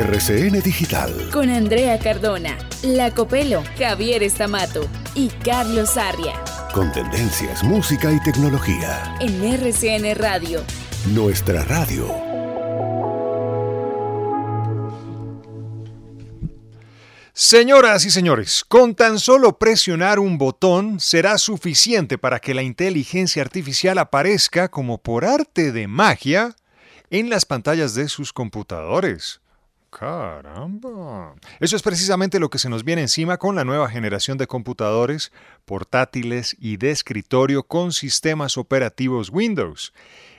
RCN Digital. Con Andrea Cardona, La Copelo, Javier Estamato y Carlos Arria. Con tendencias, música y tecnología. En RCN Radio. Nuestra radio. Señoras y señores, con tan solo presionar un botón será suficiente para que la inteligencia artificial aparezca como por arte de magia en las pantallas de sus computadores. Caramba. Eso es precisamente lo que se nos viene encima con la nueva generación de computadores portátiles y de escritorio con sistemas operativos Windows.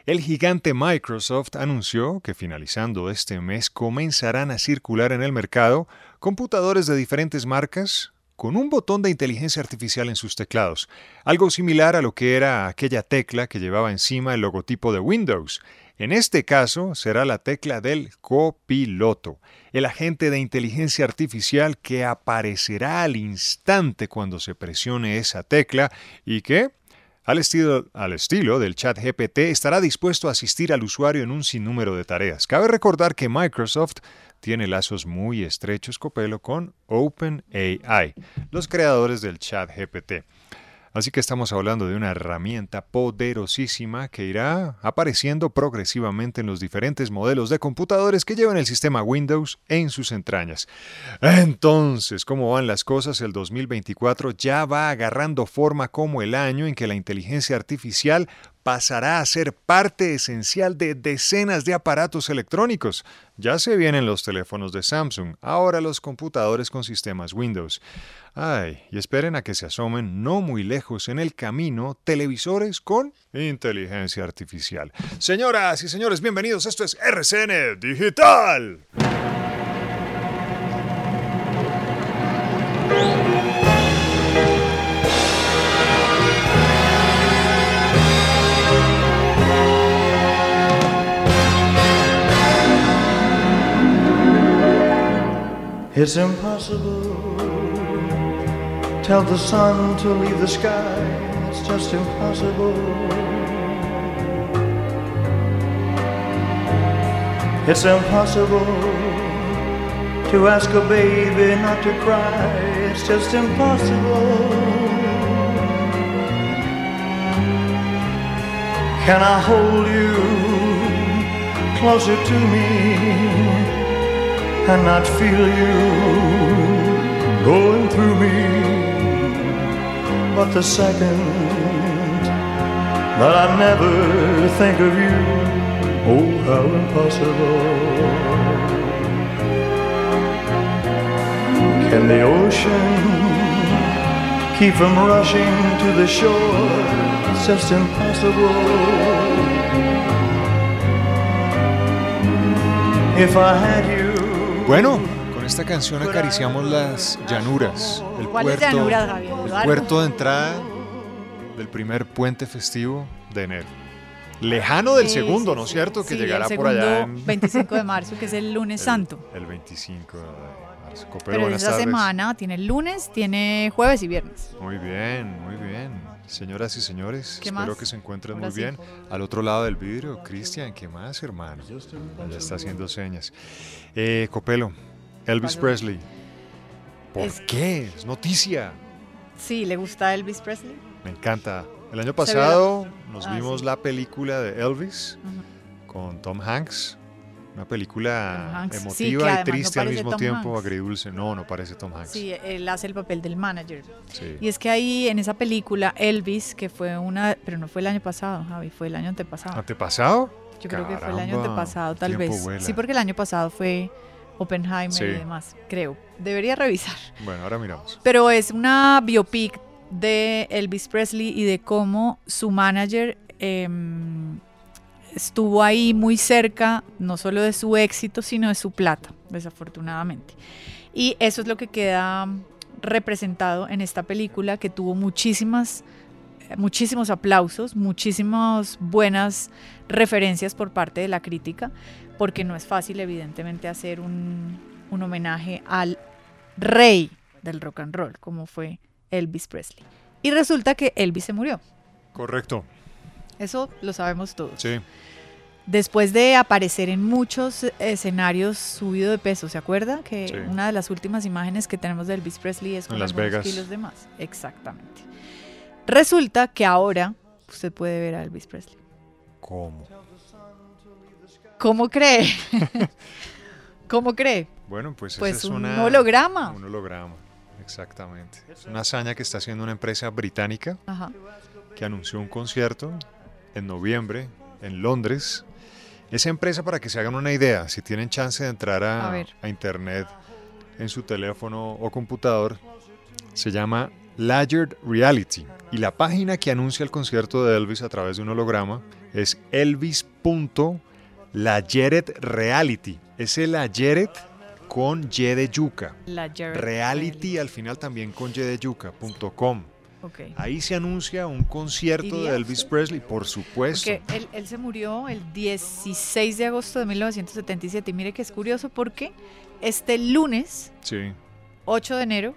El gigante Microsoft anunció que finalizando este mes comenzarán a circular en el mercado computadores de diferentes marcas con un botón de inteligencia artificial en sus teclados, algo similar a lo que era aquella tecla que llevaba encima el logotipo de Windows. En este caso será la tecla del copiloto, el agente de inteligencia artificial que aparecerá al instante cuando se presione esa tecla y que, al estilo, al estilo, del chat GPT, estará dispuesto a asistir al usuario en un sinnúmero de tareas. Cabe recordar que Microsoft tiene lazos muy estrechos copelo con OpenAI, los creadores del chat GPT. Así que estamos hablando de una herramienta poderosísima que irá apareciendo progresivamente en los diferentes modelos de computadores que llevan el sistema Windows en sus entrañas. Entonces, ¿cómo van las cosas? El 2024 ya va agarrando forma como el año en que la inteligencia artificial pasará a ser parte esencial de decenas de aparatos electrónicos. Ya se vienen los teléfonos de Samsung, ahora los computadores con sistemas Windows. Ay, y esperen a que se asomen no muy lejos en el camino televisores con inteligencia artificial. Señoras y señores, bienvenidos. Esto es RCN Digital. It's impossible. Tell the sun to leave the sky. It's just impossible. It's impossible to ask a baby not to cry. It's just impossible. Can I hold you closer to me? And not feel you going through me. But the second that I never think of you, oh, how impossible. Can the ocean keep from rushing to the shore? It's just impossible. If I had you Bueno, con esta canción acariciamos las llanuras, el ¿Cuáles puerto, llanuras, Javier? el puerto de entrada del primer puente festivo de enero. Lejano del Sí, segundo, sí, ¿no es sí. cierto? Que llegará el por allá en 25 de marzo, que es el lunes el- santo. El 25 de marzo. Copelo, Pero buenas tardes. semana tiene lunes, tiene jueves y viernes. Muy bien, muy bien. Señoras y señores, ¿Qué espero más? que se encuentren Ahora muy sí. bien. Al otro lado del vidrio, Cristian, ¿qué más, hermano? Ya está haciendo señas. Eh, Copelo, Elvis. Presley. ¿Por Es- qué? Es noticia. Sí, ¿le gusta Elvis Presley? Me encanta. El año pasado nos Ah, vimos sí. la película de Elvis con Tom Hanks. Una película. Sí, emotiva y no triste al mismo Tom tiempo, Hanks. agridulce. No, no parece Tom Hanks. Sí, él hace el papel del manager. Sí. Y es que ahí en esa película, Elvis, que fue una, pero no fue el año pasado, Javi, fue el año antepasado. ¿Antepasado? Yo creo que fue el año antepasado, tal vez. vuela. Sí, porque el año pasado fue Oppenheimer Sí. y demás, creo. Debería revisar. Bueno, ahora miramos. Pero es una biopic de Elvis Presley y de cómo su manager em, estuvo ahí muy cerca, no solo de su éxito, sino de su plata, desafortunadamente. Y eso es lo que queda representado en esta película que tuvo muchísimas muchísimos aplausos, muchísimas buenas referencias por parte de la crítica, porque no es fácil evidentemente hacer un, un homenaje al rey del rock and roll, como fue Elvis Presley. Y resulta que Elvis se murió. Correcto. Eso lo sabemos todos. Sí. Después de aparecer en muchos escenarios subido de peso, ¿se acuerda? Que Sí. una de las últimas imágenes que tenemos de Elvis Presley es En con Las algunos Vegas. kilos de más. Exactamente. Resulta que ahora usted puede ver a Elvis Presley. ¿Cómo? ¿Cómo cree? ¿Cómo cree? Bueno, pues, esa Pues es un una- holograma. Un holograma, exactamente. Es una hazaña que está haciendo una empresa británica Ajá. que anunció un concierto en noviembre en Londres. Esa empresa, para que se hagan una idea, si tienen chance de entrar a, a internet en su teléfono o computador, se llama Layered Reality. Y la página que anuncia el concierto de Elvis a través de un holograma es elvis.layered reality. Es el Layered con Y de yuca. Jared Reality al final también con Y de yuca.com. Ahí se anuncia un concierto de ¿Iría Elvis? Presley, por supuesto. Porque él, él se murió el 16 de agosto de 1977. Y mire que es curioso porque este lunes, Sí, 8 de enero,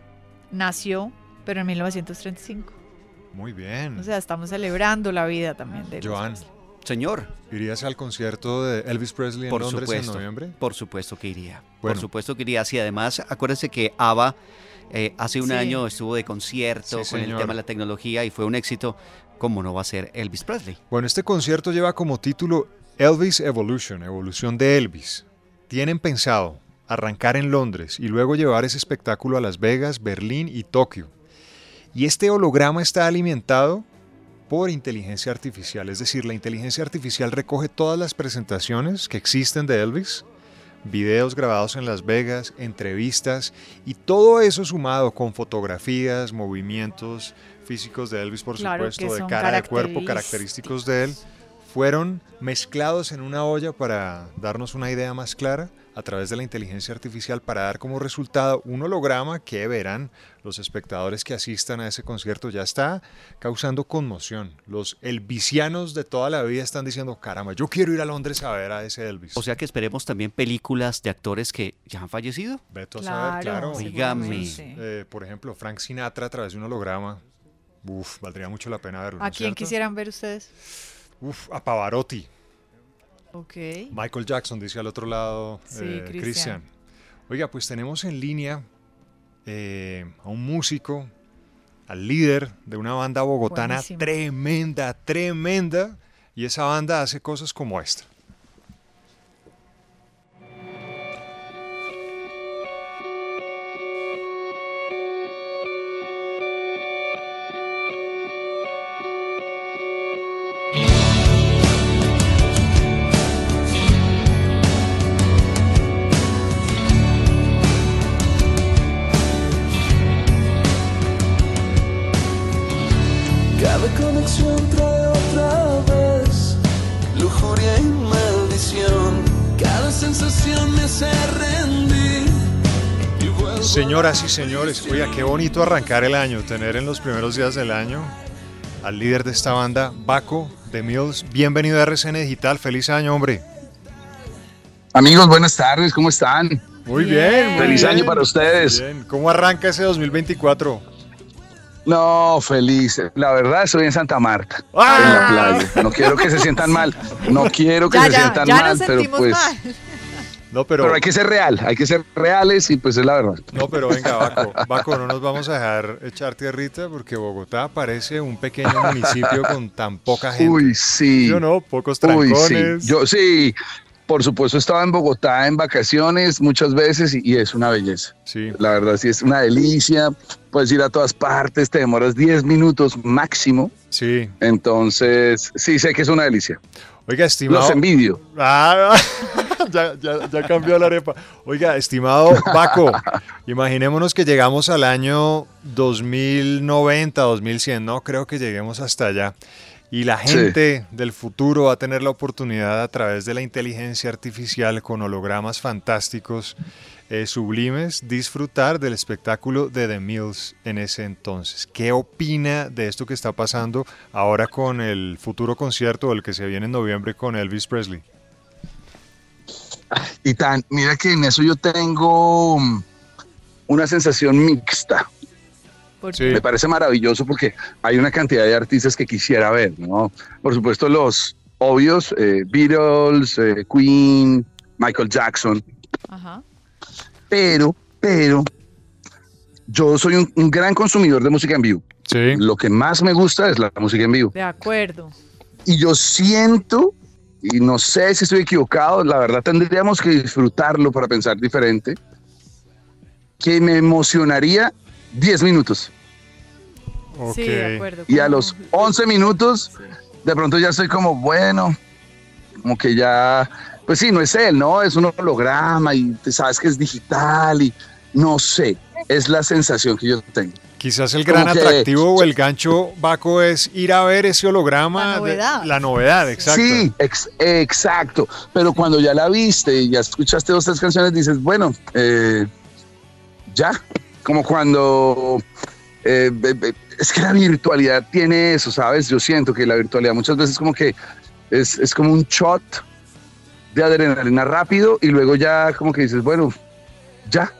nació, pero en 1935. muy bien. O sea, estamos celebrando la vida también de Elvis Joan. Señor, ¿irías al concierto de Elvis Presley en por Londres supuesto. en noviembre? Por supuesto que iría. Bueno. Por supuesto que iría. Sí, además, acuérdese que ABBA eh, hace un Sí. año estuvo de concierto Sí, con el tema de la tecnología y fue un éxito. ¿Cómo no va a ser Elvis Presley? Bueno, este concierto lleva como título Elvis Evolution, evolución de Elvis. Tienen pensado arrancar en Londres y luego llevar ese espectáculo a Las Vegas, Berlín y Tokio. Y este holograma está alimentado por inteligencia artificial, es decir, la inteligencia artificial recoge todas las presentaciones que existen de Elvis, videos grabados en Las Vegas, entrevistas y todo eso sumado con fotografías, movimientos físicos de Elvis, por Claro, supuesto, de cara de cuerpo, característicos de él, fueron mezclados en una olla para darnos una idea más clara a través de la inteligencia artificial para dar como resultado un holograma que verán los espectadores que asistan a ese concierto. Ya está causando conmoción. Los elvisianos de toda la vida están diciendo, caramba, yo quiero ir a Londres a ver a ese Elvis. O sea que esperemos también películas de actores que ya han fallecido. Beto a saber, claro. Dígame. Eh, por ejemplo, Frank Sinatra a través de un holograma. Uf, valdría mucho la pena verlo. ¿no ¿A quién cierto? quisieran ver ustedes? Uf, a Pavarotti. Michael Jackson dice al otro lado, Sí, eh, Cristian. Cristian. Oiga, pues tenemos en línea eh, a un músico, al líder de una banda bogotana Buenísimo. tremenda, tremenda, y esa banda hace cosas como esta. Señoras y señores, oiga, qué bonito arrancar el año, tener en los primeros días del año al líder de esta banda, Baco de Mills. Bienvenido a RCN Digital, feliz año, hombre. Amigos, buenas tardes, ¿cómo están? Muy Bien. bien. muy Feliz bien. año para ustedes. Bien. ¿Cómo arranca ese 2024? No, feliz. La verdad, estoy en Santa Marta, ¡Ah! en la playa. No quiero que se sientan mal. No quiero que Ya, se ya, sientan ya mal, nos pero pues. mal. No, pero, Pero hay que ser real, hay que ser reales y pues es la verdad. no, pero venga, Baco. Baco, no nos vamos a dejar echar tierrita porque Bogotá parece un pequeño municipio con tan poca gente. Uy, sí. ¿Sí o no? Pocos Uy, trancones. sí. Yo sí. Por supuesto, estaba en Bogotá en vacaciones muchas veces y, y es una belleza. Sí. La verdad, sí es una delicia. Puedes ir a todas partes, te demoras 10 minutos máximo. Sí. Entonces, sí, sé que es una delicia. Oiga, estimado. Los envidio. Ah, ya, ya, ya cambió la arepa. Oiga, estimado Paco, imaginémonos que llegamos al año 2090, 2100, no creo que lleguemos hasta allá. Y la Sí. gente del futuro va a tener la oportunidad a través de la inteligencia artificial con hologramas fantásticos, eh, sublimes, disfrutar del espectáculo de The Mills en ese entonces. ¿Qué opina de esto que está pasando ahora con el futuro concierto, el que se viene en noviembre con Elvis Presley? Y tan, mira que en eso yo tengo mm, una sensación mixta. Me parece maravilloso porque hay una cantidad de artistas que quisiera ver, ¿no? Por supuesto, los obvios, eh, Beatles, eh, Queen, Michael Jackson, Ajá. pero, pero, yo soy un, un gran consumidor de música en vivo. Sí. Lo que más me gusta es la música en vivo. De acuerdo. Y yo siento, y no sé si estoy equivocado, la verdad tendríamos que disfrutarlo para pensar diferente, que me emocionaría 10 minutos. Sí, de acuerdo. Y a los 11 minutos, de pronto ya estoy como, bueno, como que ya, pues sí, no es él, ¿no? Es un holograma y te sabes que es digital y no sé, es la sensación que yo tengo. Quizás el gran que- atractivo o el gancho, Baco, es ir a ver ese holograma. La de- novedad. la novedad, exacto. Sí, ex- exacto. Pero cuando ya la viste y ya escuchaste dos, tres canciones, dices, bueno, eh, ya. Como cuando... eh, es que la virtualidad tiene eso, ¿sabes? Yo siento que la virtualidad muchas veces como que es, es como un shot de adrenalina rápido y luego ya como que dices, bueno, ya.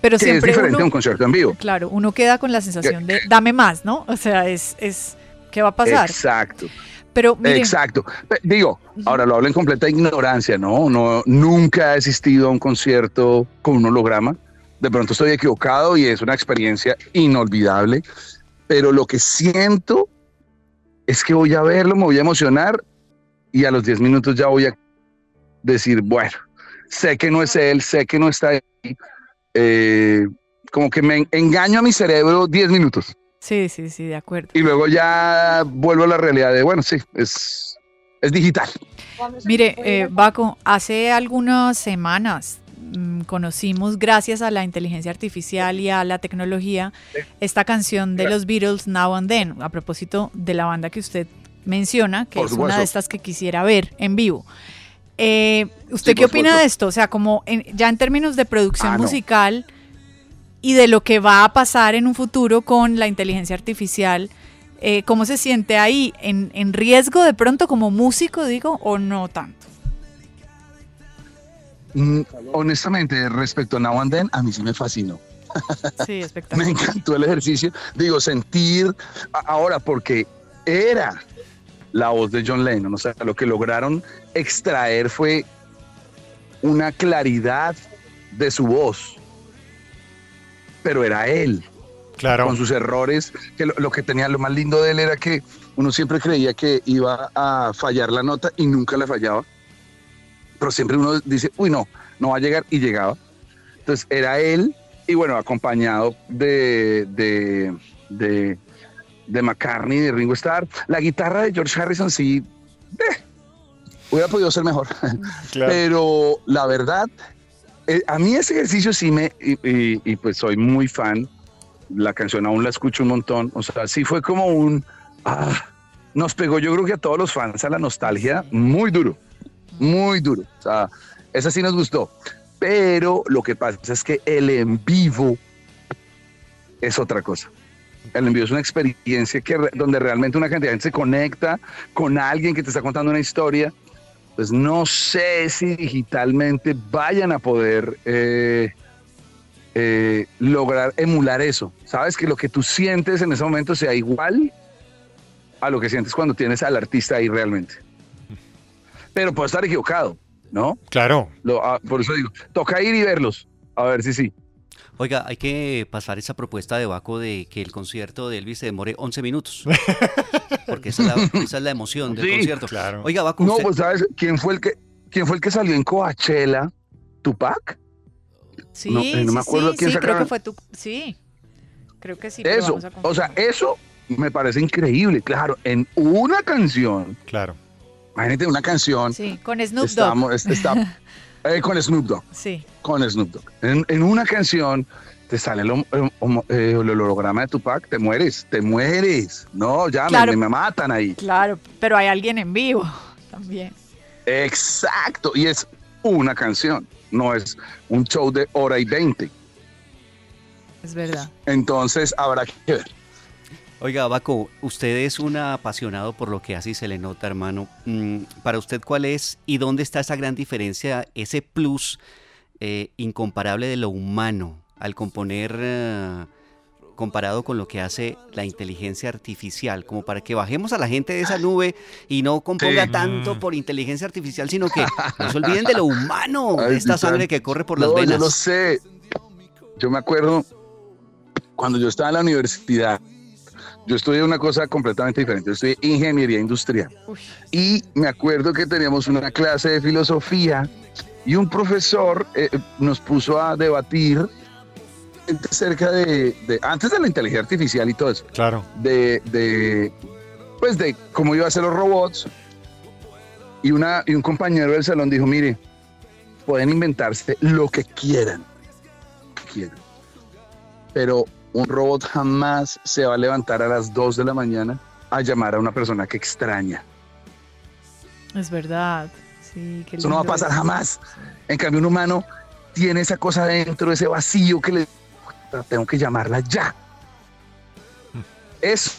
Pero Que es siempre diferente a uno, un concierto en vivo. claro, uno queda con la sensación de dame más, ¿no? O sea, es, es ¿qué va a pasar? Exacto. Pero miren, Exacto. Digo, ahora lo hablo en completa ignorancia, ¿no? no nunca he asistido a un concierto con un holograma. De pronto estoy equivocado y es una experiencia inolvidable, pero lo que siento es que voy a verlo, me voy a emocionar y a los 10 minutos ya voy a decir, bueno, sé que no es él, sé que no está ahí. Eh, como que me en- engaño a mi cerebro 10 minutos sí, sí, sí, de acuerdo. y luego ya vuelvo a la realidad de, bueno, sí, es, es digital. Mire, eh, Baco, hace algunas semanas mm, conocimos, gracias a la inteligencia artificial y a la tecnología, esta canción de los Beatles, Now and Then, a propósito de la banda que usted menciona, que Por es una de estas que quisiera ver en vivo. Eh, ¿Usted Sí, qué opina supuesto. de esto? O sea, como en- ya en términos de producción Ah, no. musical y de lo que va a pasar en un futuro con la inteligencia artificial, eh, ¿cómo se siente ahí? ¿En, en riesgo de pronto como músico, digo, o no tanto? Mm, honestamente, respecto a Now and Then, a mí sí me fascinó. Sí, Me espectacular. encantó el ejercicio. Digo, sentir ahora, porque era la voz de John Lennon. O sea, lo que lograron extraer fue una claridad de su voz. Pero era él. Claro. con sus errores, que lo, lo que tenía lo más lindo de él era que uno siempre creía que iba a fallar la nota y nunca la fallaba, pero siempre uno dice, uy no, no va a llegar y llegaba. Entonces era él y bueno, acompañado de, de, de, de McCartney, de Ringo Starr. La guitarra de George Harrison sí, eh, hubiera podido ser mejor. claro. Pero la verdad, eh, a mí ese ejercicio sí me, y, y- y pues soy muy fan, la canción aún la escucho un montón, o sea, sí fue como un, ah, nos pegó yo creo que a todos los fans a la nostalgia muy duro, muy duro, o sea, esa sí nos gustó, pero lo que pasa es que el en vivo es otra cosa. El en vivo es una experiencia que, donde realmente una cantidad de gente se conecta con alguien que te está contando una historia pues no sé si digitalmente vayan a poder eh, eh, lograr emular eso. Sabes que lo que tú sientes en ese momento sea igual a lo que sientes cuando tienes al artista ahí realmente. Pero puedo estar equivocado, ¿no? Claro. Lo- ah, por eso digo, toca ir y verlos, a ver si sí. Oiga, hay que pasar esa propuesta de Baco de que el concierto de Elvis se demore 11 minutos. Porque esa es la, esa es la emoción del Sí, concierto. claro. Oiga, Baco, No, usted- pues sabes quién fue el que quién fue el que salió en Coachella, Tupac. Sí, No, eh, no me sí, acuerdo sí, quién sí, creo que fue tú. Sí, creo que sí. Eso, o sea, eso me parece increíble. Claro, en una canción Claro. Imagínate una canción. Sí, con Snoop Dogg. Estamos, es- está, eh, con Snoop Dogg. Sí, Con Snoop Dogg. En, en una canción te sale el, el eh, el holograma de Tupac, te mueres, te mueres. No, ya Claro. me, me matan ahí. claro, pero hay alguien en vivo también. Exacto. Y es una canción, no es un show de hora y veinte. Es verdad. Entonces habrá que ver. Oiga, Baco, usted es un apasionado por lo que hace y se le nota, hermano. Mm, Para usted, ¿cuál es y dónde está esa gran diferencia, ese plus eh, incomparable de lo humano al componer eh, comparado con lo que hace la inteligencia artificial, como para que bajemos a la gente de esa nube y no componga Sí. tanto por inteligencia artificial, sino que no se olviden de lo humano, de esta sangre que corre por las No, Yo venas. lo sé. Yo me acuerdo cuando yo estaba en la universidad. Yo estudié una cosa completamente diferente. Yo estudié ingeniería industrial. Y me acuerdo que teníamos una clase de filosofía y un profesor eh, nos puso a debatir acerca de, de- antes de la inteligencia artificial y todo eso, Claro. de, de pues de cómo iba a ser los robots. Y, una, y un compañero del salón dijo, mire, pueden inventarse lo que quieran, lo que quieran. Pero un robot jamás se va a levantar a las 2 de la mañana a llamar a una persona que extraña. Es verdad. Sí, qué Eso no va a pasar jamás. En cambio, un humano tiene esa cosa dentro, ese vacío que le... Tengo que llamarla ya. Eso.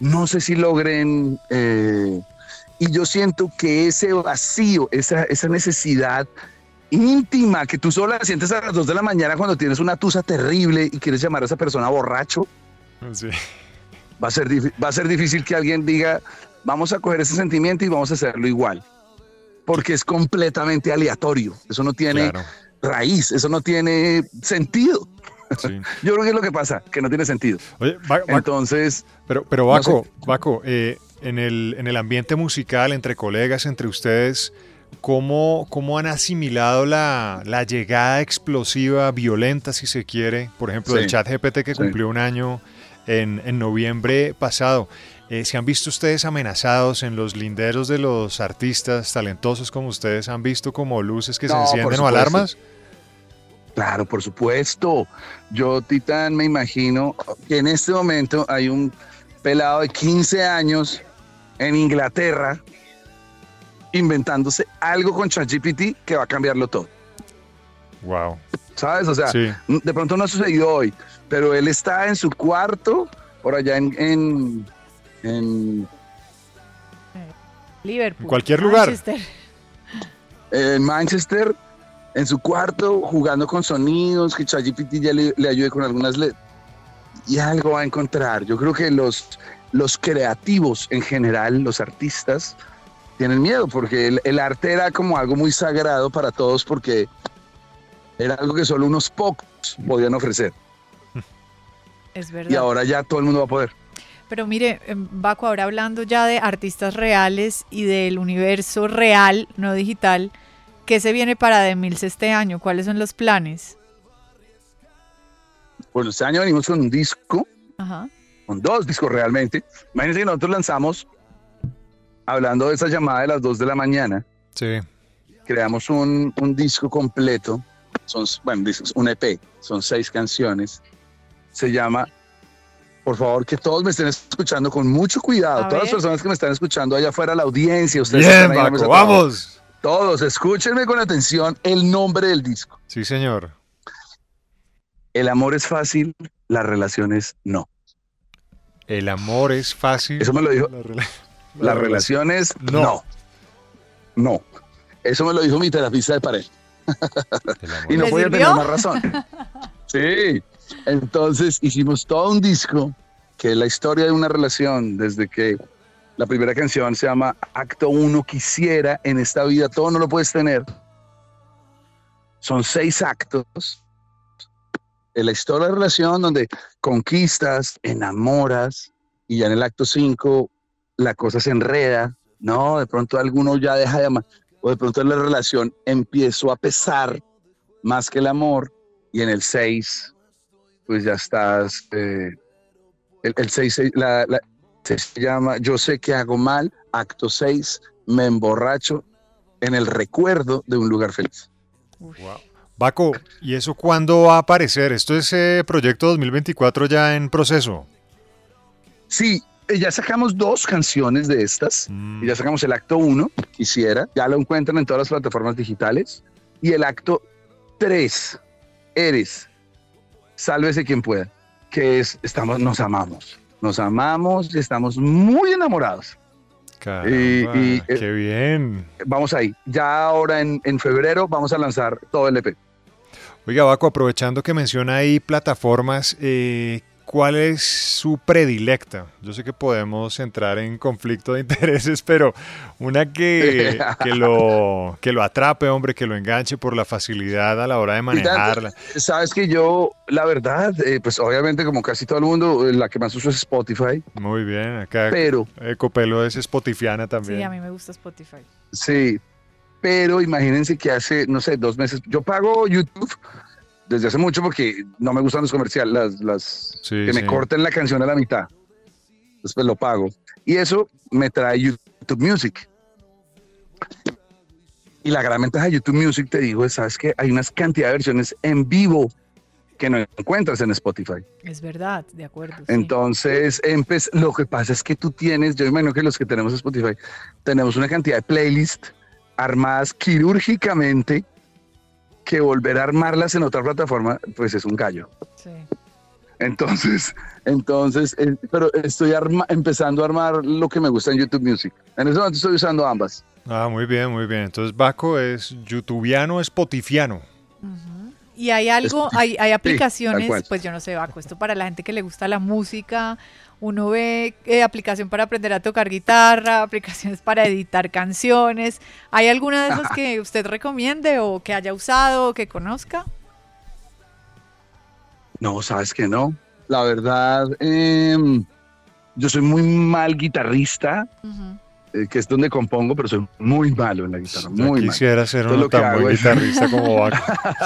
No sé si logren... eh, y yo siento que ese vacío, esa, esa necesidad íntima que tú solo la sientes a las 2 de la mañana cuando tienes una tusa terrible y quieres llamar a esa persona borracho, Sí. va a ser, va a ser difícil que alguien diga, vamos a coger ese sentimiento y vamos a hacerlo igual. Porque es completamente aleatorio. Eso no tiene Claro. raíz, eso no tiene sentido. Sí. Yo creo que es lo que pasa, que no tiene sentido. Oye, Va- Entonces, pero, pero no Baco, Baco, eh, en, el, en el ambiente musical, entre colegas, entre ustedes, ¿cómo, cómo han asimilado la, la llegada explosiva, violenta, si se quiere, por ejemplo, del Sí. chat GPT que Sí. cumplió un año en, en noviembre pasado? Eh, ¿Se han visto ustedes amenazados en los linderos de los artistas talentosos como ustedes? ¿Han visto como luces que se No, encienden o alarmas? claro, por supuesto. Yo, Titán, me imagino que en este momento hay un pelado de 15 años en Inglaterra inventándose algo con ChatGPT que va a cambiarlo todo. Wow. ¿Sabes? O sea, Sí. de pronto no ha sucedido hoy, pero él está en su cuarto, por allá en, en, en, Liverpool. En cualquier lugar. Manchester. en Manchester, en su cuarto, jugando con sonidos, que ChatGPT ya le, le ayude con algunas letras. Y algo va a encontrar. Yo creo que los, los creativos en general, los artistas, tienen miedo, porque el, el arte era como algo muy sagrado para todos, porque era algo que solo unos pocos podían ofrecer. Es verdad. Y ahora ya todo el mundo va a poder. Pero mire, em, Baco, ahora hablando ya de artistas reales y del universo real, no digital, ¿qué se viene para The Mills este año? ¿Cuáles son los planes? Bueno, este año venimos con un disco, Ajá. con dos discos realmente. Imagínense que nosotros lanzamos, hablando de esa llamada de las 2 de la mañana, Sí. creamos un, un disco completo, son, bueno, discos, un EP, son seis canciones. Se llama, por favor, que todos me estén escuchando con mucho cuidado. A Todas las personas que me están escuchando allá afuera, la audiencia, ustedes Bien, están ahí vamos. Todos, escúchenme con atención el nombre del disco. Sí, señor. El amor es fácil, las relaciones no. El amor es fácil. Eso me lo dijo- Las relaciones No. no. No. Eso me lo dijo mi terapista de pareja. Y no ¿Le podía sirvió? tener más razón. Sí. Entonces hicimos todo un disco que es la historia de una relación desde que la primera canción se llama Acto 1 quisiera en esta vida todo no lo puedes tener. Son seis actos en la historia de la relación donde conquistas, enamoras y ya en el acto 5 la cosa se enreda, no, de pronto alguno ya deja de amar o de pronto la relación empezó a pesar más que el amor y en el 6 pues ya estás eh, el 6 la, la- se llama yo sé que hago mal acto 6 me emborracho en el recuerdo de un lugar feliz Baco, ¿y eso cuándo va a aparecer? Esto es eh, proyecto 2024 ya en proceso. sí eh, ya sacamos dos canciones de estas Mm, y ya sacamos el acto 1 quisiera ya lo encuentran en todas las plataformas digitales y el acto 3 eres sálvese quien pueda que es estamos nos amamos nos amamos y estamos muy enamorados caramba, y- y, eh, qué bien. vamos ahí. Ya ahora en, en febrero vamos a lanzar todo el EP. Oiga, Baco, aprovechando que menciona ahí plataformas, eh, ¿cuál es su predilecta? Yo sé que podemos entrar en conflicto de intereses, pero una que, que, lo, que lo atrape, hombre, que lo enganche por la facilidad a la hora de manejarla. Sabes que yo, la verdad, eh, pues obviamente como casi todo el mundo, eh, la que más uso es Spotify. Muy bien, acá Pero- Ecopelo es spotifiana también. Sí, a mí me gusta Spotify. Sí, pero imagínense que hace, no sé, dos meses, yo pago YouTube desde hace mucho porque no me gustan los comerciales, las, las Sí, que me sí. corten la canción a la mitad. Después lo pago. Y eso me trae YouTube Music. Y la gran ventaja de YouTube Music, te digo, es, sabes que hay unas cantidad de versiones en vivo que no encuentras en Spotify. Es verdad, de acuerdo. sí. Entonces, lo que pasa es que tú tienes, yo imagino que los que tenemos Spotify, tenemos una cantidad de playlists armadas quirúrgicamente que volver a armarlas en otra plataforma, pues es un gallo. Sí. Entonces, entonces, eh, pero estoy arma- empezando a armar lo que me gusta en YouTube Music. En ese momento estoy usando ambas. Ah, muy bien, muy bien. Entonces Baco es youtubiano, spotifiano. Y hay algo, hay, hay aplicaciones, pues yo no sé, Baco, esto para la gente que le gusta la música, uno ve eh, aplicación para aprender a tocar guitarra, aplicaciones para editar canciones. ¿Hay alguna de esas que usted recomiende o que haya usado o que conozca? No, sabes que no. La verdad, em, yo soy muy mal guitarrista, eh, que es donde compongo, pero soy muy malo en la guitarra, Ya muy mal. quisiera ser que tan buen guitarrista como Baco.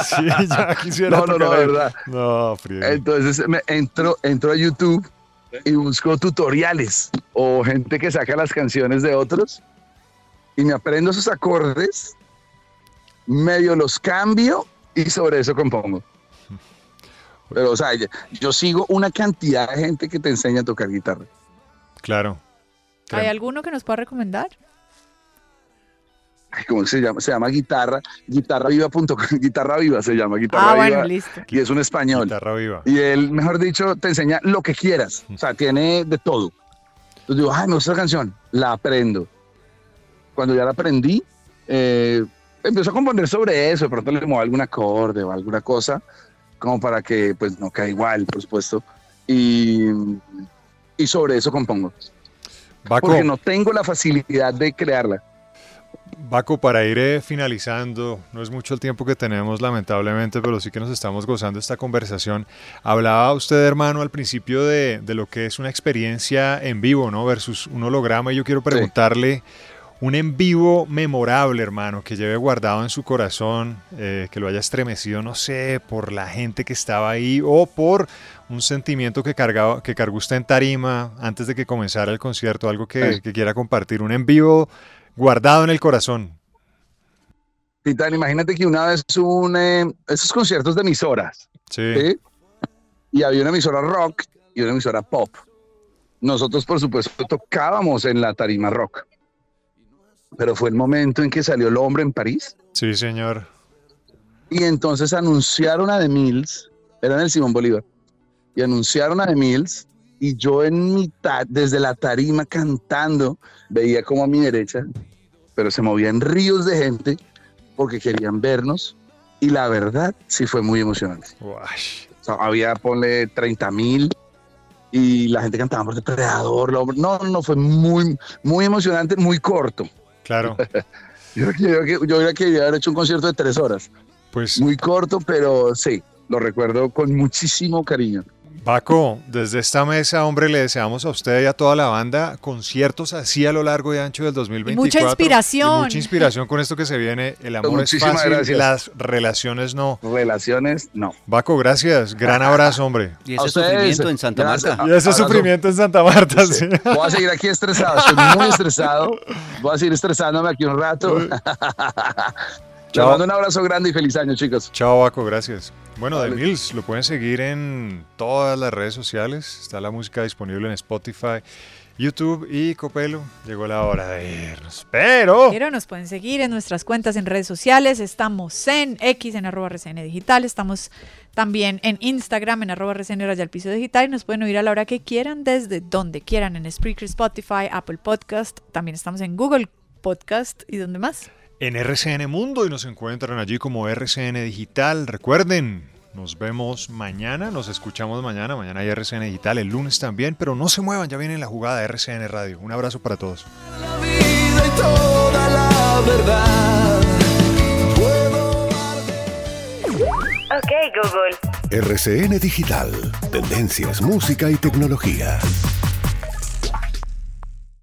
Sí, ya quisiera No, no, no, ahí. verdad. No, friega. Entonces me entro, entro a YouTube y busco tutoriales o gente que saca las canciones de otros y me aprendo esos acordes, medio los cambio y sobre eso compongo. Pero, o sea, yo sigo una cantidad de gente que te enseña a tocar guitarra. Claro. ¿Hay alguno que nos pueda recomendar? Ay, ¿Cómo se llama? Se llama guitarra, guitarraviva.com, guitarra viva se llama, guitarra Ah, viva. bueno, listo. y es un español. Guitarra viva. Y él, mejor dicho, te enseña lo que quieras. O sea, tiene de todo. Entonces digo, ay, me gusta la canción. La aprendo. Cuando ya la aprendí, eh, empiezo a componer sobre eso. De pronto le muevo algún acorde o alguna cosa, como para que pues no caiga igual, por supuesto. Y, y sobre eso compongo. Baco, Porque no tengo la facilidad de crearla. Baco, para ir eh, finalizando, no es mucho el tiempo que tenemos lamentablemente, pero sí que nos estamos gozando esta conversación. Hablaba usted, hermano, al principio de, de lo que es una experiencia en vivo, ¿no? Versus un holograma. Y yo quiero preguntarle un en vivo memorable, hermano, que lleve guardado en su corazón, eh, que lo haya estremecido, no sé, por la gente que estaba ahí o por un sentimiento que, cargaba, que cargó usted en tarima antes de que comenzara el concierto, algo que, Sí. que quiera compartir, un en vivo guardado en el corazón. Titán, imagínate que una vez un, eh, esos conciertos de emisoras, Sí. ¿sí? Y había una emisora rock y una emisora pop. Nosotros, por supuesto, tocábamos en la tarima rock. Pero fue el momento en que salió el hombre en París Sí, señor. y entonces anunciaron a The Mills, era en el Simón Bolívar, y anunciaron a The Mills y yo en mitad, desde la tarima cantando, veía como a mi derecha, pero se movían ríos de gente porque querían vernos y la verdad sí fue muy emocionante. Uash. O sea, había, ponle 30 mil y la gente cantaba por depredador. No, no, fue muy, muy emocionante, muy corto. Claro. Yo, yo, yo, yo hubiera querido haber hecho un concierto de tres horas. Pues, Muy corto, pero sí, lo recuerdo con muchísimo cariño. Baco, desde esta mesa, hombre, le deseamos a usted y a toda la banda conciertos así a lo largo y ancho del 2024. mucha inspiración. Y mucha inspiración con esto que se viene. El amor es Muchísimas fácil, gracias. las relaciones no. Relaciones, no. Baco, gracias. Gran abrazo, hombre. Y ese sufrimiento en Santa. Marta. Y ese sufrimiento en Santa Marta, sí. Voy a seguir aquí estresado, estoy muy estresado. Voy a seguir estresándome aquí un rato. Les Chao. mando un abrazo grande y feliz año, chicos. Chao, Baco, gracias. Bueno, Vale. Mills lo pueden seguir en todas las redes sociales. Está la música disponible en Spotify, YouTube y Copelo. Llegó la hora de irnos. Pero. Pero nos pueden seguir en nuestras cuentas en redes sociales. Estamos en X, en arroba RCN Digital. Estamos también en Instagram, en arroba RCN Raya Piso Digital. Y nos pueden oír a la hora que quieran, desde donde quieran, en Spreaker, Spotify, Apple Podcast. También estamos en Google Podcast. ¿Y dónde más? En RCN Mundo y nos encuentran allí como RCN Digital. Recuerden, nos vemos mañana, nos escuchamos mañana. Mañana hay RCN Digital, el lunes también, pero no se muevan, ya viene la jugada de RCN Radio. Un abrazo para todos. La vida y toda la verdad. Puedo Ok, Google. RCN Digital. Tendencias, música y tecnología.